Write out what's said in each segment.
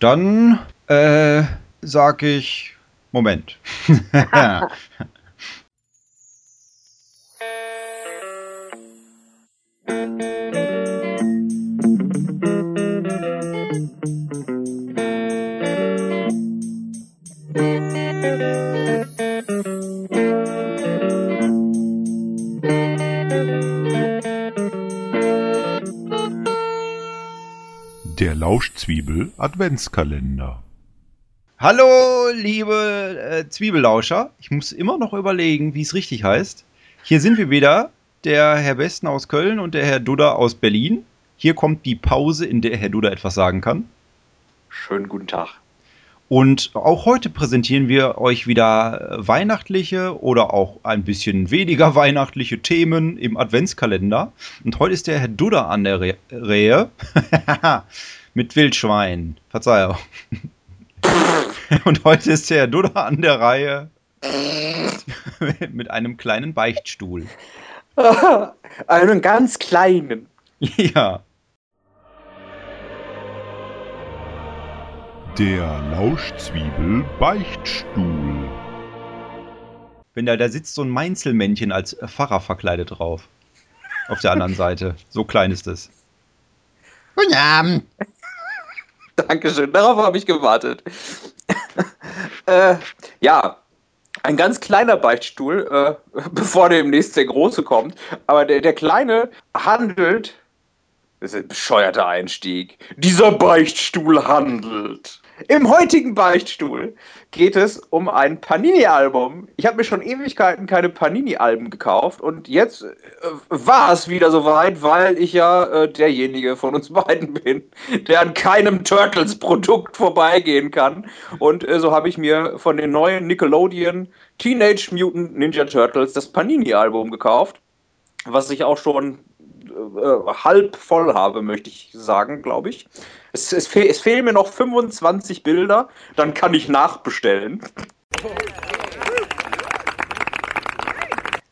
Dann äh, sag ich Moment. Der Lauschzwiebel Adventskalender. Hallo, liebe äh, Zwiebellauscher. Ich muss immer noch überlegen, wie es richtig heißt. Hier sind wir wieder, der Herr Besten aus Köln und der Herr Dudder aus Berlin. Hier kommt die Pause, in der Herr Dudder etwas sagen kann. Schönen guten Tag. Und auch heute präsentieren wir euch wieder äh, weihnachtliche oder auch ein bisschen weniger weihnachtliche Themen im Adventskalender. Und heute ist der Herr Dudder an der Re Rehe mit Wildschwein. Verzeihung. Und heute ist der Herr Dudder an der Reihe mit einem kleinen Beichtstuhl. Einen ganz kleinen. Ja. Der Lauschzwiebel Beichtstuhl. Wenn da, da sitzt so ein Mainzelmännchen als Pfarrer verkleidet drauf. Auf der anderen Seite. So klein ist es. Guten Abend. Dankeschön, darauf habe ich gewartet. äh, ja, ein ganz kleiner Beichtstuhl, äh, bevor demnächst der große kommt. Aber der, der kleine handelt. Das ist ein bescheuerter Einstieg. Dieser Beichtstuhl handelt. Im heutigen Beichtstuhl geht es um ein Panini-Album. Ich habe mir schon Ewigkeiten keine Panini-Alben gekauft und jetzt äh, war es wieder soweit, weil ich ja äh, derjenige von uns beiden bin, der an keinem Turtles-Produkt vorbeigehen kann. Und äh, so habe ich mir von den neuen Nickelodeon Teenage Mutant Ninja Turtles das Panini-Album gekauft, was ich auch schon äh, halb voll habe, möchte ich sagen, glaube ich. Es, es, fehl, es fehlen mir noch 25 Bilder, dann kann ich nachbestellen.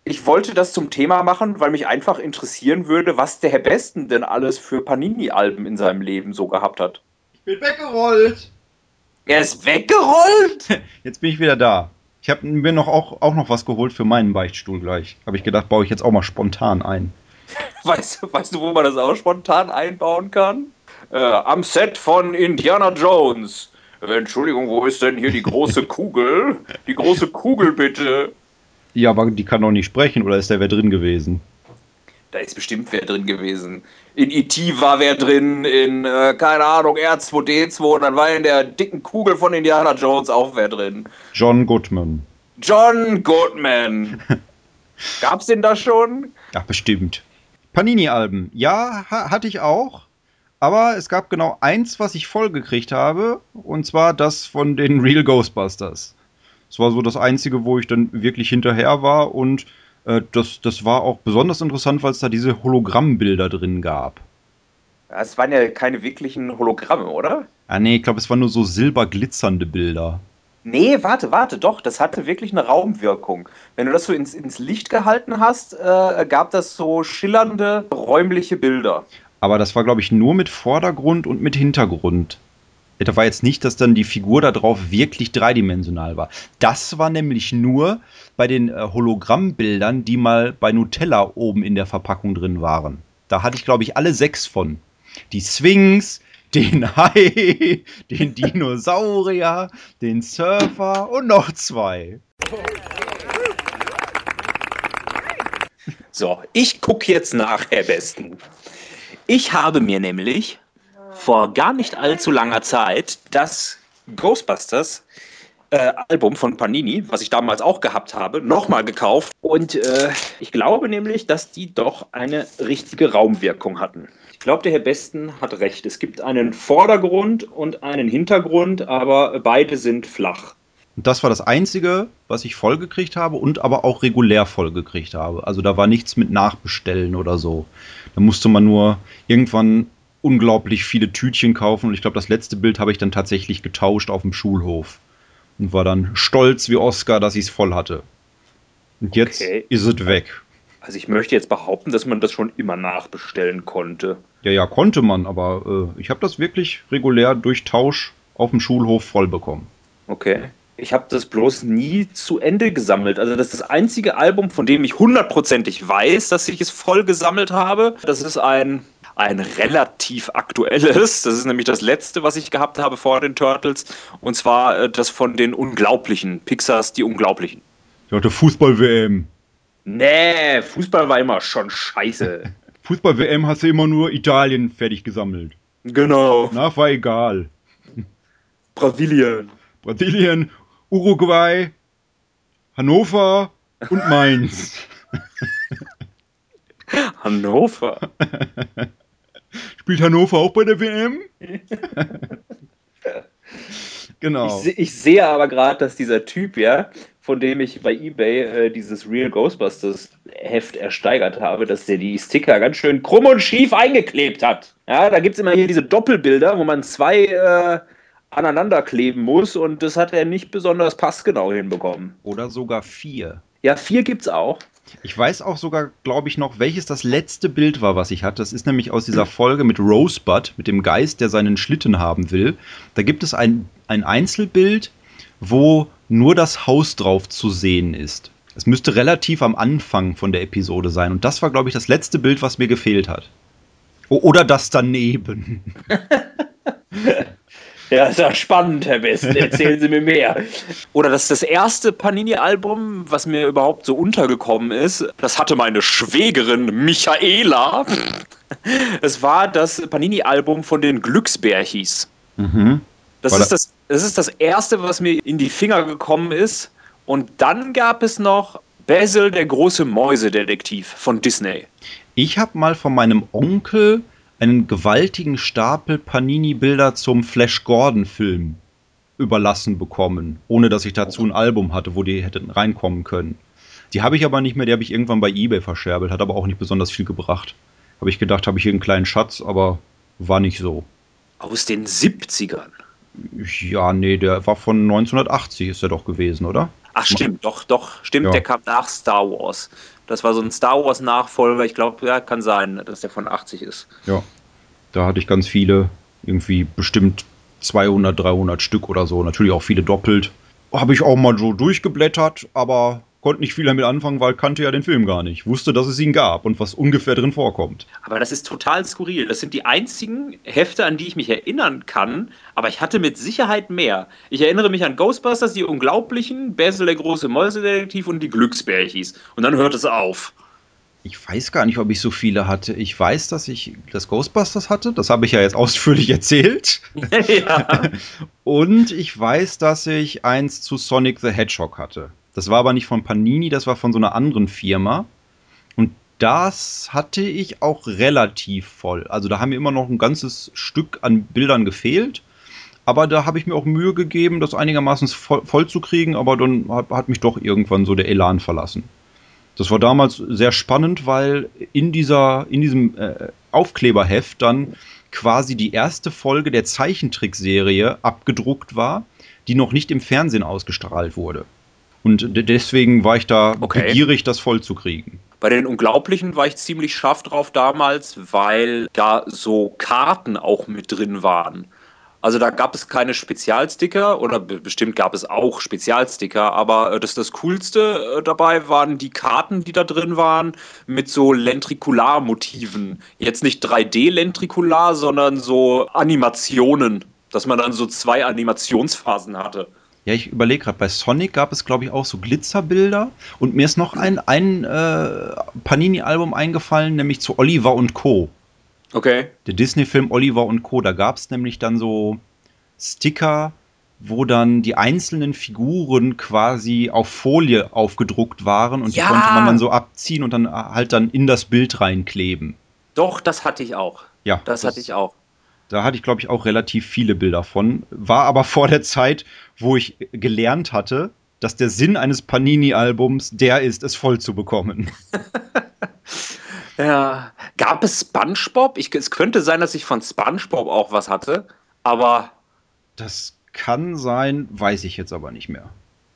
Ich wollte das zum Thema machen, weil mich einfach interessieren würde, was der Herr Besten denn alles für Panini-Alben in seinem Leben so gehabt hat. Ich bin weggerollt. Er ist weggerollt? Jetzt bin ich wieder da. Ich habe mir noch auch, auch noch was geholt für meinen Beichtstuhl gleich. Habe ich gedacht, baue ich jetzt auch mal spontan ein. Weißt, weißt du, wo man das auch spontan einbauen kann? Äh, am Set von Indiana Jones. Äh, Entschuldigung, wo ist denn hier die große Kugel? Die große Kugel bitte. Ja, aber die kann doch nicht sprechen, oder ist da wer drin gewesen? Da ist bestimmt wer drin gewesen. In E.T. war wer drin, in, äh, keine Ahnung, R2D2, und dann war in der dicken Kugel von Indiana Jones auch wer drin. John Goodman. John Goodman. Gab's den da schon? Ja, bestimmt. Panini-Alben. Ja, ha hatte ich auch. Aber es gab genau eins, was ich vollgekriegt habe. Und zwar das von den Real Ghostbusters. Das war so das einzige, wo ich dann wirklich hinterher war. Und äh, das, das war auch besonders interessant, weil es da diese Hologrammbilder drin gab. Es waren ja keine wirklichen Hologramme, oder? Ah, nee, ich glaube, es waren nur so silberglitzernde Bilder. Nee, warte, warte, doch, das hatte wirklich eine Raumwirkung. Wenn du das so ins, ins Licht gehalten hast, äh, gab das so schillernde, räumliche Bilder. Aber das war, glaube ich, nur mit Vordergrund und mit Hintergrund. Da war jetzt nicht, dass dann die Figur da drauf wirklich dreidimensional war. Das war nämlich nur bei den äh, Hologrammbildern, die mal bei Nutella oben in der Verpackung drin waren. Da hatte ich, glaube ich, alle sechs von. Die Sphinx, den Hai, den Dinosaurier, den Surfer und noch zwei. So, ich gucke jetzt nach, Herr Besten. Ich habe mir nämlich vor gar nicht allzu langer Zeit das Ghostbusters äh, Album von Panini, was ich damals auch gehabt habe, nochmal gekauft. Und äh, ich glaube nämlich, dass die doch eine richtige Raumwirkung hatten. Ich glaube, der Herr Besten hat recht. Es gibt einen Vordergrund und einen Hintergrund, aber beide sind flach. Und das war das Einzige, was ich vollgekriegt habe und aber auch regulär vollgekriegt habe. Also da war nichts mit Nachbestellen oder so. Da musste man nur irgendwann unglaublich viele Tütchen kaufen und ich glaube, das letzte Bild habe ich dann tatsächlich getauscht auf dem Schulhof und war dann stolz wie Oscar, dass ich es voll hatte. Und jetzt Okay. ist es weg. Also ich möchte jetzt behaupten, dass man das schon immer nachbestellen konnte. Ja, ja, konnte man, aber äh, ich habe das wirklich regulär durch Tausch auf dem Schulhof voll bekommen. Okay. Ich habe das bloß nie zu Ende gesammelt. Also das ist das einzige Album, von dem ich hundertprozentig weiß, dass ich es voll gesammelt habe. Das ist ein, ein relativ aktuelles. Das ist nämlich das letzte, was ich gehabt habe vor den Turtles. Und zwar äh, das von den Unglaublichen. Pixars Die Unglaublichen. Ja, der Fußball-WM. Nee, Fußball war immer schon scheiße. Fußball-WM hast du immer nur Italien fertig gesammelt. genau. Nach war egal. Brasilien. Brasilien, Uruguay, Hannover und Mainz. Hannover. Spielt Hannover auch bei der WM? genau. Ich, ich sehe aber gerade, dass dieser Typ, ja, von dem ich bei eBay äh, dieses Real Ghostbusters Heft ersteigert habe, dass der die Sticker ganz schön krumm und schief eingeklebt hat. Ja, da gibt es immer hier diese Doppelbilder, wo man zwei äh, aneinander kleben muss und das hat er nicht besonders passgenau hinbekommen. Oder sogar vier. Ja, vier gibt's auch. Ich weiß auch sogar, glaube ich, noch, welches das letzte Bild war, was ich hatte. Das ist nämlich aus dieser Folge mit Rosebud, mit dem Geist, der seinen Schlitten haben will. Da gibt es ein, ein Einzelbild, wo nur das Haus drauf zu sehen ist. Es müsste relativ am Anfang von der Episode sein. Und das war, glaube ich, das letzte Bild, was mir gefehlt hat. Oder das daneben. Ja, ist ja spannend, Herr Besten. Erzählen Sie mir mehr. Oder das ist das erste Panini-Album, was mir überhaupt so untergekommen ist. Das hatte meine Schwägerin Michaela. Es war das Panini-Album von den Glücksbärchis. Mhm. Das ist das, das ist das erste, was mir in die Finger gekommen ist. Und dann gab es noch Basil, der große Mäusedetektiv von Disney. Ich habe mal von meinem Onkel einen gewaltigen Stapel Panini-Bilder zum Flash Gordon-Film überlassen bekommen, ohne dass ich dazu ein Album hatte, wo die hätten reinkommen können. Die habe ich aber nicht mehr, die habe ich irgendwann bei eBay verscherbelt, hat aber auch nicht besonders viel gebracht. Habe ich gedacht, habe ich hier einen kleinen Schatz, aber war nicht so. Aus den 70ern. Ja, nee, der war von 1980 ist er doch gewesen, oder? Ach, stimmt, doch, doch, stimmt, Ja. der kam nach Star Wars. Das war so ein Star Wars-Nachfolger. Ich glaube, ja, kann sein, dass der von 80 ist. Ja. Da hatte ich ganz viele, irgendwie bestimmt 200, 300 Stück oder so. Natürlich auch viele doppelt. Habe ich auch mal so durchgeblättert, aber konnte nicht viel damit anfangen, weil kannte ja den Film gar nicht. Wusste, dass es ihn gab und was ungefähr drin vorkommt. Aber das ist total skurril. Das sind die einzigen Hefte, an die ich mich erinnern kann. Aber ich hatte mit Sicherheit mehr. Ich erinnere mich an Ghostbusters, die Unglaublichen, Basil der große Mäusedetektiv und die Glücksbärchis. Und dann hört es auf. Ich weiß gar nicht, ob ich so viele hatte. Ich weiß, dass ich das Ghostbusters hatte. Das habe ich ja jetzt ausführlich erzählt. ja. Und ich weiß, dass ich eins zu Sonic the Hedgehog hatte. Das war aber nicht von Panini, das war von so einer anderen Firma. Und das hatte ich auch relativ voll. Also da haben mir immer noch ein ganzes Stück an Bildern gefehlt. Aber da habe ich mir auch Mühe gegeben, das einigermaßen voll, voll zu kriegen. Aber dann hat, hat mich doch irgendwann so der Elan verlassen. Das war damals sehr spannend, weil in, dieser, in diesem äh, Aufkleberheft dann quasi die erste Folge der Zeichentrickserie abgedruckt war, die noch nicht im Fernsehen ausgestrahlt wurde. Und de- deswegen war ich da Okay. begierig, das voll zu kriegen. Bei den Unglaublichen war ich ziemlich scharf drauf damals, weil da so Karten auch mit drin waren. Also da gab es keine Spezialsticker oder be- bestimmt gab es auch Spezialsticker, aber äh, das, das Coolste äh, dabei waren die Karten, die da drin waren, mit so Lentrikularmotiven. Jetzt nicht 3D-Lentrikular, sondern so Animationen, dass man dann so zwei Animationsphasen hatte. Ja, ich überlege gerade, bei Sonic gab es, glaube ich, auch so Glitzerbilder. Und mir ist noch ein, ein äh, Panini-Album eingefallen, nämlich zu Oliver und Co. Okay. Der Disney-Film Oliver und Co. Da gab es nämlich dann so Sticker, wo dann die einzelnen Figuren quasi auf Folie aufgedruckt waren und Ja. die konnte man dann so abziehen und dann halt dann in das Bild reinkleben. Doch, das hatte ich auch. Ja, Das, hatte ich auch. Da hatte ich, glaube ich, auch relativ viele Bilder von. War aber vor der Zeit, wo ich gelernt hatte, dass der Sinn eines Panini-Albums der ist, es voll zu bekommen. Ja. Gab es SpongeBob? Ich, es könnte sein, dass ich von SpongeBob auch was hatte, aber Das kann sein, weiß ich jetzt aber nicht mehr.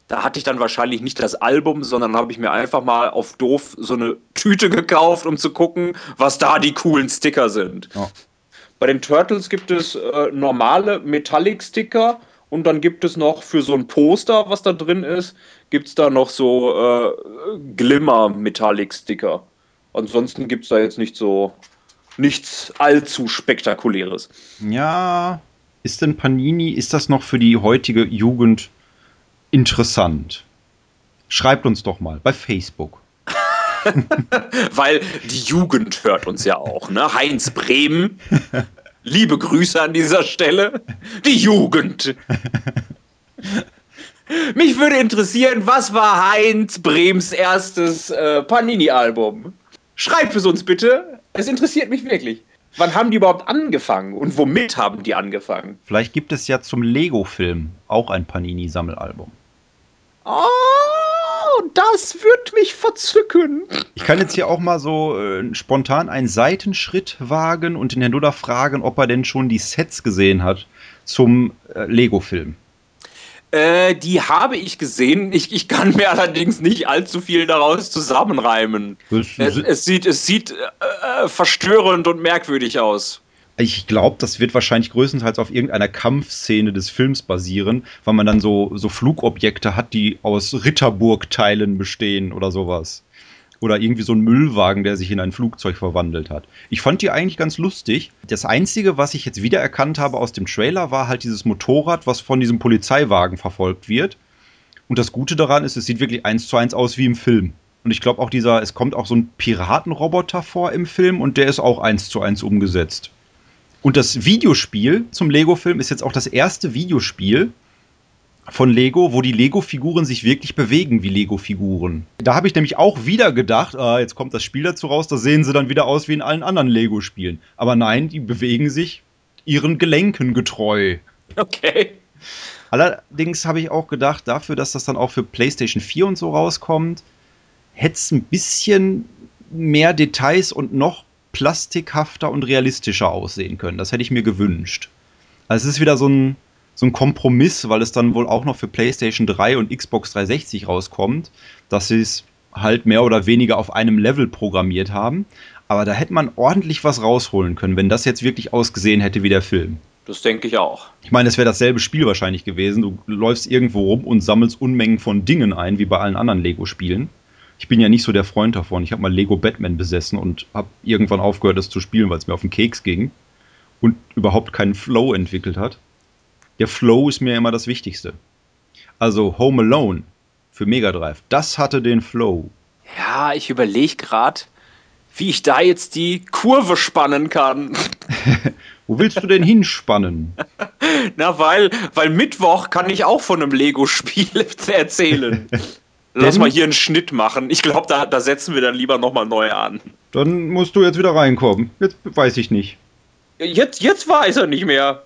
da hatte ich dann wahrscheinlich nicht das Album, sondern habe ich mir einfach mal auf doof so eine Tüte gekauft, um zu gucken, was da die coolen Sticker sind. Ja. Bei den Turtles gibt es äh, normale Metallic-Sticker und dann gibt es noch für so ein Poster, was da drin ist, gibt es da noch so äh, Glimmer-Metallic-Sticker. Ansonsten gibt es da jetzt nicht so nichts allzu spektakuläres. Ja, ist denn Panini, ist das noch für die heutige Jugend interessant? Schreibt uns doch mal bei Facebook. Weil die Jugend hört uns ja auch, ne? Heinz Bremen. Liebe Grüße an dieser Stelle. Die Jugend. Mich würde interessieren, was war Heinz Brems erstes äh, Panini-Album? Schreibt es uns bitte. Es interessiert mich wirklich. Wann haben die überhaupt angefangen und womit haben die angefangen? Vielleicht gibt es ja zum Lego-Film auch ein Panini-Sammelalbum. Oh, das wird mich verzücken. Ich kann jetzt hier auch mal so äh, spontan einen Seitenschritt wagen und den Herrn Duda fragen, ob er denn schon die Sets gesehen hat zum äh, Lego-Film. Äh, die habe ich gesehen. Ich, ich kann mir allerdings nicht allzu viel daraus zusammenreimen. Es, es, sieht, es sieht äh, verstörend und merkwürdig aus. Ich glaube, das wird wahrscheinlich größtenteils auf irgendeiner Kampfszene des Films basieren, weil man dann so, so Flugobjekte hat, die aus Ritterburgteilen bestehen oder sowas. Oder irgendwie so ein Müllwagen, der sich in ein Flugzeug verwandelt hat. Ich fand die eigentlich ganz lustig. Das Einzige, was ich jetzt wiedererkannt habe aus dem Trailer, war halt dieses Motorrad, was von diesem Polizeiwagen verfolgt wird. Und das Gute daran ist, es sieht wirklich eins zu eins aus wie im Film. Und ich glaube auch dieser, es kommt auch so ein Piratenroboter vor im Film und der ist auch eins zu eins umgesetzt. Und das Videospiel zum Lego-Film ist jetzt auch das erste Videospiel von Lego, wo die Lego-Figuren sich wirklich bewegen wie Lego-Figuren. Da habe ich nämlich auch wieder gedacht, ah, jetzt kommt das Spiel dazu raus, da sehen sie dann wieder aus wie in allen anderen Lego-Spielen. Aber nein, die bewegen sich ihren Gelenken getreu. Okay. Allerdings habe ich auch gedacht, dafür, dass das dann auch für PlayStation 4 und so rauskommt, hätte es ein bisschen mehr Details und noch plastikhafter und realistischer aussehen können. Das hätte ich mir gewünscht. Also es ist wieder so ein, so ein Kompromiss, weil es dann wohl auch noch für PlayStation 3 und Xbox 360 rauskommt, dass sie es halt mehr oder weniger auf einem Level programmiert haben. Aber da hätte man ordentlich was rausholen können, wenn das jetzt wirklich ausgesehen hätte wie der Film. Das denke ich auch. Ich meine, es wäre dasselbe Spiel wahrscheinlich gewesen. Du läufst irgendwo rum und sammelst Unmengen von Dingen ein, wie bei allen anderen Lego-Spielen ich bin ja nicht so der Freund davon. Ich habe mal Lego Batman besessen und habe irgendwann aufgehört, das zu spielen, weil es mir auf den Keks ging und überhaupt keinen Flow entwickelt hat. Der Flow ist mir immer das Wichtigste. Also Home Alone für Mega Drive, das hatte den Flow. Ja, ich überlege gerade, wie ich da jetzt die Kurve spannen kann. Wo willst du denn hinspannen? Na, weil, weil Mittwoch kann ich auch von einem Lego-Spiel erzählen. Lass mal hier einen Schnitt machen. Ich glaube, da, da setzen wir dann lieber nochmal neu an. Dann musst du jetzt wieder reinkommen. Jetzt weiß ich nicht. Jetzt, jetzt weiß er nicht mehr.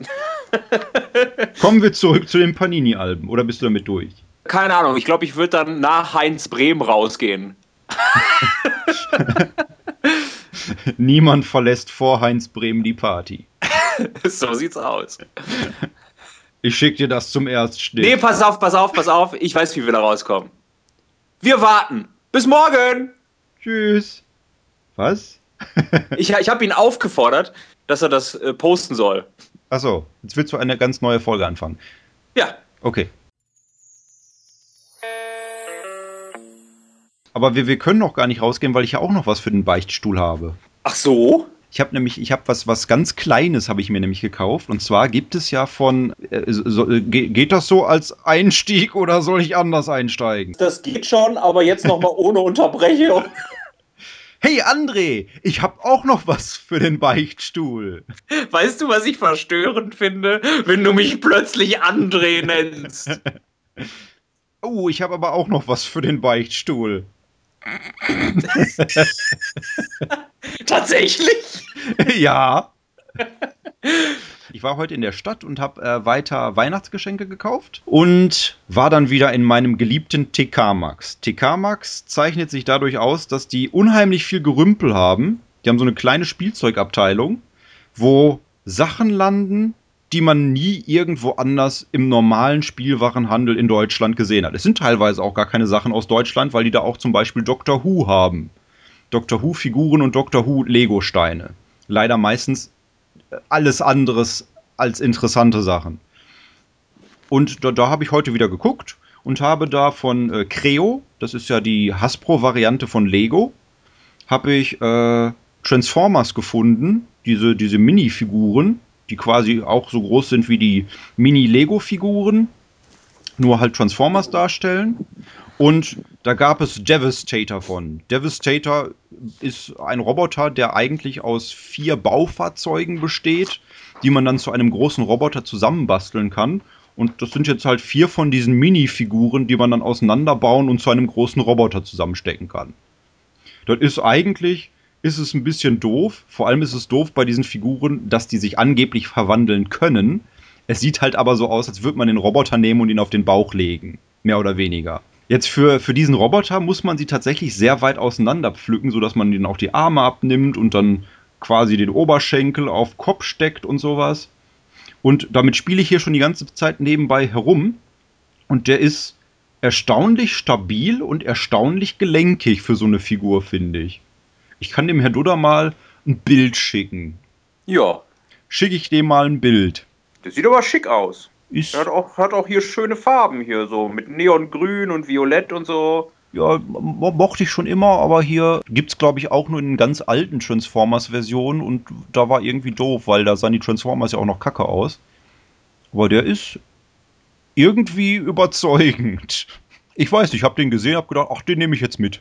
Kommen wir zurück zu den Panini-Alben. Oder bist du damit durch? Keine Ahnung. Ich glaube, ich würde dann nach Heinz Brehm rausgehen. Niemand verlässt vor Heinz Brehm die Party. so sieht's aus. Ich schick dir das zum Erstschnitt. Nee, pass auf, pass auf, pass auf. Ich weiß, wie wir da rauskommen. Wir warten. Bis morgen. Tschüss. Was? ich ich habe ihn aufgefordert, dass er das äh, posten soll. Achso, jetzt willst du eine ganz neue Folge anfangen. Ja. Okay. Aber wir, wir können noch gar nicht rausgehen, weil ich ja auch noch was für den Beichtstuhl habe. Ach so? Ich habe nämlich, ich habe was, was ganz Kleines habe ich mir nämlich gekauft. Und zwar gibt es ja von, äh, so, äh, geht das so als Einstieg oder soll ich anders einsteigen? Das geht schon, aber jetzt nochmal ohne Unterbrechung. Hey André, ich habe auch noch was für den Beichtstuhl. Weißt du, was ich verstörend finde, wenn du mich plötzlich André nennst? oh, ich habe aber auch noch was für den Beichtstuhl. Tatsächlich? ja. Ich war heute in der Stadt und habe äh, weiter Weihnachtsgeschenke gekauft und war dann wieder in meinem geliebten TK Max. TK Max zeichnet sich dadurch aus, dass die unheimlich viel Gerümpel haben. Die haben so eine kleine Spielzeugabteilung, wo Sachen landen, die man nie irgendwo anders im normalen Spielwarenhandel in Deutschland gesehen hat. Es sind teilweise auch gar keine Sachen aus Deutschland, weil die da auch zum Beispiel Doctor Who haben. Doctor Who-Figuren und Doctor Who-Lego-Steine. Leider meistens alles anderes als interessante Sachen. Und da, da habe ich heute wieder geguckt und habe da von äh, Creo, das ist ja die Hasbro-Variante von Lego, habe ich äh, Transformers gefunden, diese, diese Mini-Figuren, die quasi auch so groß sind wie die Mini-Lego-Figuren, nur halt Transformers darstellen. Und da gab es Devastator von. Devastator ist ein Roboter, der eigentlich aus vier Baufahrzeugen besteht, die man dann zu einem großen Roboter zusammenbasteln kann. Und das sind jetzt halt vier von diesen Mini-Figuren, die man dann auseinanderbauen und zu einem großen Roboter zusammenstecken kann. Das ist eigentlich, ist es ein bisschen doof. Vor allem ist es doof bei diesen Figuren, dass die sich angeblich verwandeln können. Es sieht halt aber so aus, als würde man den Roboter nehmen und ihn auf den Bauch legen. Mehr oder weniger. Jetzt für, für diesen Roboter muss man sie tatsächlich sehr weit auseinander pflücken, sodass man ihnen auch die Arme abnimmt und dann quasi den Oberschenkel auf Kopf steckt und sowas. Und damit spiele ich hier schon die ganze Zeit nebenbei herum. Und der ist erstaunlich stabil und erstaunlich gelenkig für so eine Figur, finde ich. Ich kann dem Herr Dudder mal ein Bild schicken. Ja. Schicke ich dem mal ein Bild. Das sieht aber schick aus. Ist, Er hat auch, hat auch hier schöne Farben hier, so mit Neongrün und Violett und so. ja, mo mochte ich schon immer, aber hier gibt es, glaube ich, auch nur in den ganz alten Transformers-Versionen und da war irgendwie doof, weil da sahen die Transformers ja auch noch kacke aus. Aber der ist irgendwie überzeugend. Ich weiß nicht, ich habe den gesehen, habe gedacht, ach, den nehme ich jetzt mit.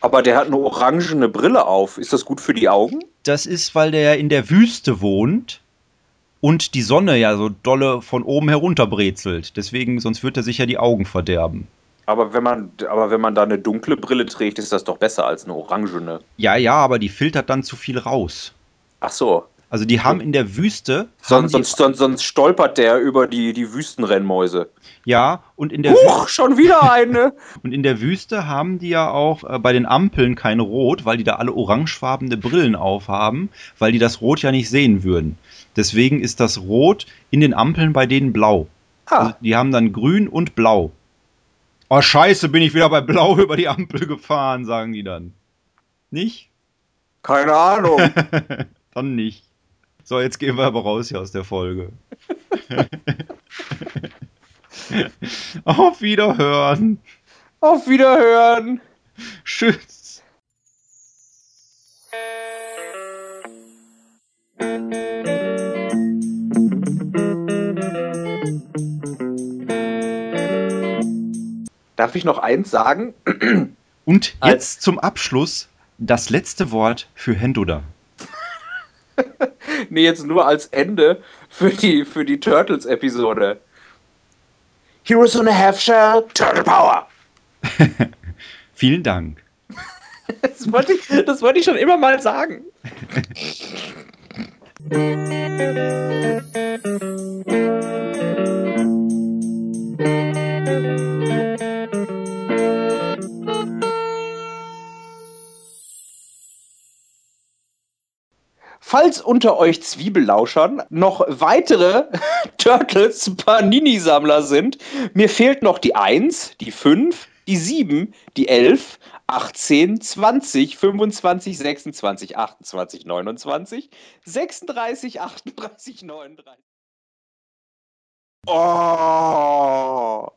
Aber der hat eine orangene Brille auf. Ist das gut für die Augen? Das ist, weil der ja in der Wüste wohnt und die Sonne ja so dolle von oben herunter brezelt. Deswegen, sonst wird er sich ja die Augen verderben. Aber wenn man, aber wenn man da eine dunkle Brille trägt, ist das doch besser als eine orangene. Ja, ja, aber die filtert dann zu viel raus. Ach so. Also die haben in der Wüste. Sonst, sonst, sonst, sonst stolpert der über die, die Wüstenrennmäuse. ja, und in, der Huch, schon wieder eine. und in der Wüste haben die ja auch äh, bei den Ampeln kein Rot, weil die da alle orangefarbene Brillen aufhaben, weil die das Rot ja nicht sehen würden. Deswegen ist das Rot in den Ampeln bei denen blau. Also ah, die haben dann grün und blau. Oh, scheiße, bin ich wieder bei blau über die Ampel gefahren, sagen die dann. Nicht? keine Ahnung. dann nicht. So, jetzt gehen wir aber raus hier aus der Folge. Auf Wiederhören. Auf Wiederhören. Tschüss. Darf ich noch eins sagen? Und Als- jetzt zum Abschluss das letzte Wort für Henduda. Nee, jetzt nur als Ende für die, für die Turtles-Episode. Heroes on a Half Shell, Turtle Power. Vielen Dank. Das wollte, ich, das wollte ich schon immer mal sagen. Falls unter euch Zwiebellauschern noch weitere Turtles Panini-Sammler sind, mir fehlt noch die 1, die 5, die 7, die 11, 18, 20, 25, 26, 28, 29, 36, 38, 39. Oh!